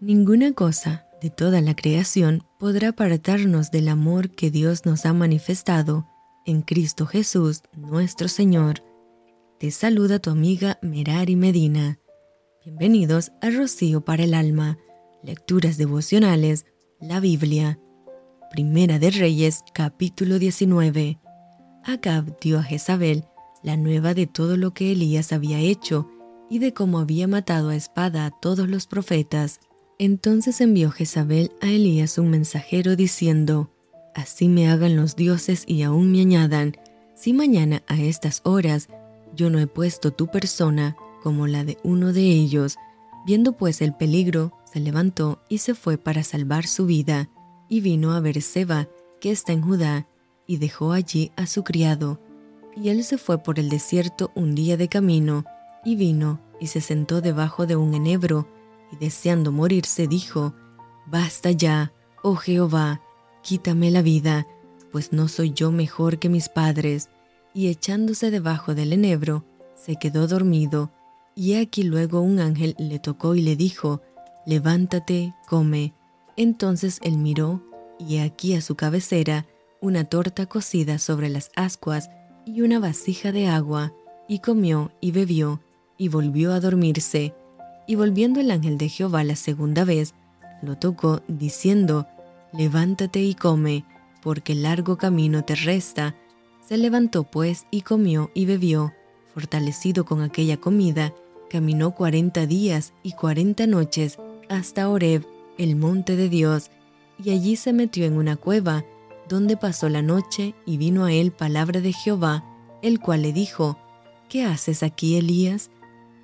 Ninguna cosa de toda la creación podrá apartarnos del amor que Dios nos ha manifestado en Cristo Jesús, nuestro Señor. Te saluda tu amiga Merari Medina. Bienvenidos a Rocío para el Alma, Lecturas Devocionales, la Biblia. Primera de Reyes, capítulo 19. Acab dio a Jezabel la nueva de todo lo que Elías había hecho y de cómo había matado a espada a todos los profetas. Entonces envió Jezabel a Elías un mensajero diciendo, Así me hagan los dioses y aún me añadan, si mañana a estas horas yo no he puesto tu persona como la de uno de ellos. Viendo pues el peligro, se levantó y se fue para salvar su vida, y vino a Berseba, que está en Judá, y dejó allí a su criado. Y él se fue por el desierto un día de camino, y vino y se sentó debajo de un enebro, y deseando morirse dijo, Basta ya, oh Jehová, quítame la vida, pues no soy yo mejor que mis padres. Y echándose debajo del enebro, se quedó dormido, y aquí luego un ángel le tocó y le dijo, Levántate, come. Entonces él miró, y aquí a su cabecera una torta cocida sobre las ascuas y una vasija de agua, y comió y bebió, y volvió a dormirse. Y volviendo el ángel de Jehová la segunda vez, lo tocó, diciendo, Levántate y come, porque largo camino te resta. Se levantó pues y comió y bebió, fortalecido con aquella comida, caminó cuarenta días y cuarenta noches hasta Horeb, el monte de Dios, y allí se metió en una cueva, donde pasó la noche, y vino a él palabra de Jehová, el cual le dijo, ¿Qué haces aquí, Elías?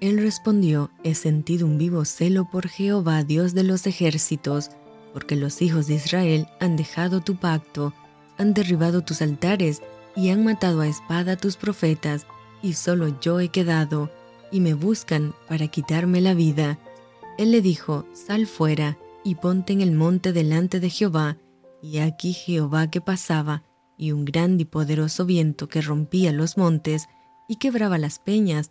Él respondió, He sentido un vivo celo por Jehová, Dios de los ejércitos, porque los hijos de Israel han dejado tu pacto, han derribado tus altares y han matado a espada tus profetas, y solo yo he quedado, y me buscan para quitarme la vida. Él le dijo, Sal fuera, y ponte en el monte delante de Jehová, y aquí Jehová que pasaba, y un grande y poderoso viento que rompía los montes y quebraba las peñas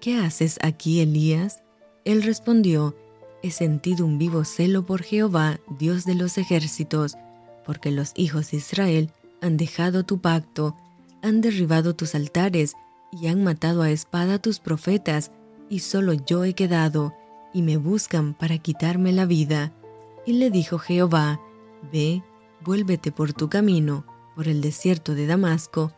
¿Qué haces aquí, Elías? Él respondió, He sentido un vivo celo por Jehová, Dios de los ejércitos, porque los hijos de Israel han dejado tu pacto, han derribado tus altares y han matado a espada tus profetas, y solo yo he quedado, y me buscan para quitarme la vida. Y le dijo Jehová, Ve, vuélvete por tu camino, por el desierto de Damasco,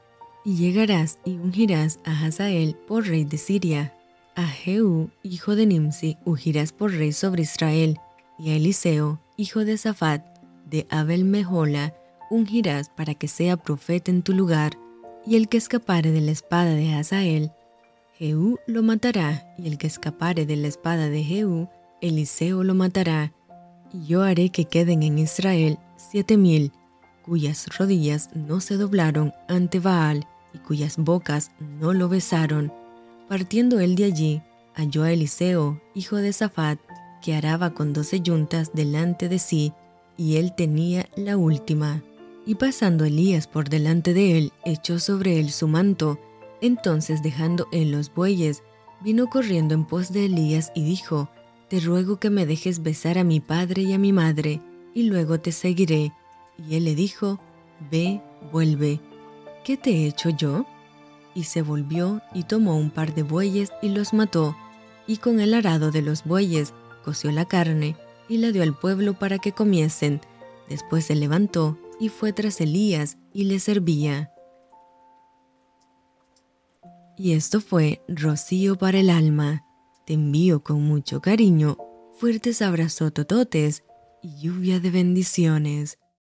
y llegarás y ungirás a Hazael por rey de Siria. A Jehú, hijo de Nimsi, ungirás por rey sobre Israel, y a Eliseo, hijo de Safat, de Abel Mehola, ungirás para que sea profeta en tu lugar, y el que escapare de la espada de Hazael, Jehú lo matará, y el que escapare de la espada de Jehú, Eliseo lo matará. Y yo haré que queden en Israel siete mil, cuyas rodillas no se doblaron ante Baal, y cuyas bocas no lo besaron. Partiendo él de allí, halló a Eliseo, hijo de Safat, que araba con doce yuntas delante de sí, y él tenía la última. Y pasando Elías por delante de él, echó sobre él su manto, entonces dejando en los bueyes, vino corriendo en pos de Elías y dijo, Te ruego que me dejes besar a mi padre y a mi madre, y luego te seguiré. Y él le dijo, Ve, vuelve. ¿Qué te he hecho yo? Y se volvió y tomó un par de bueyes y los mató, y con el arado de los bueyes coció la carne y la dio al pueblo para que comiesen. Después se levantó y fue tras Elías y le servía. Y esto fue Rocío para el alma. Te envío con mucho cariño, fuertes abrazos tototes y lluvia de bendiciones.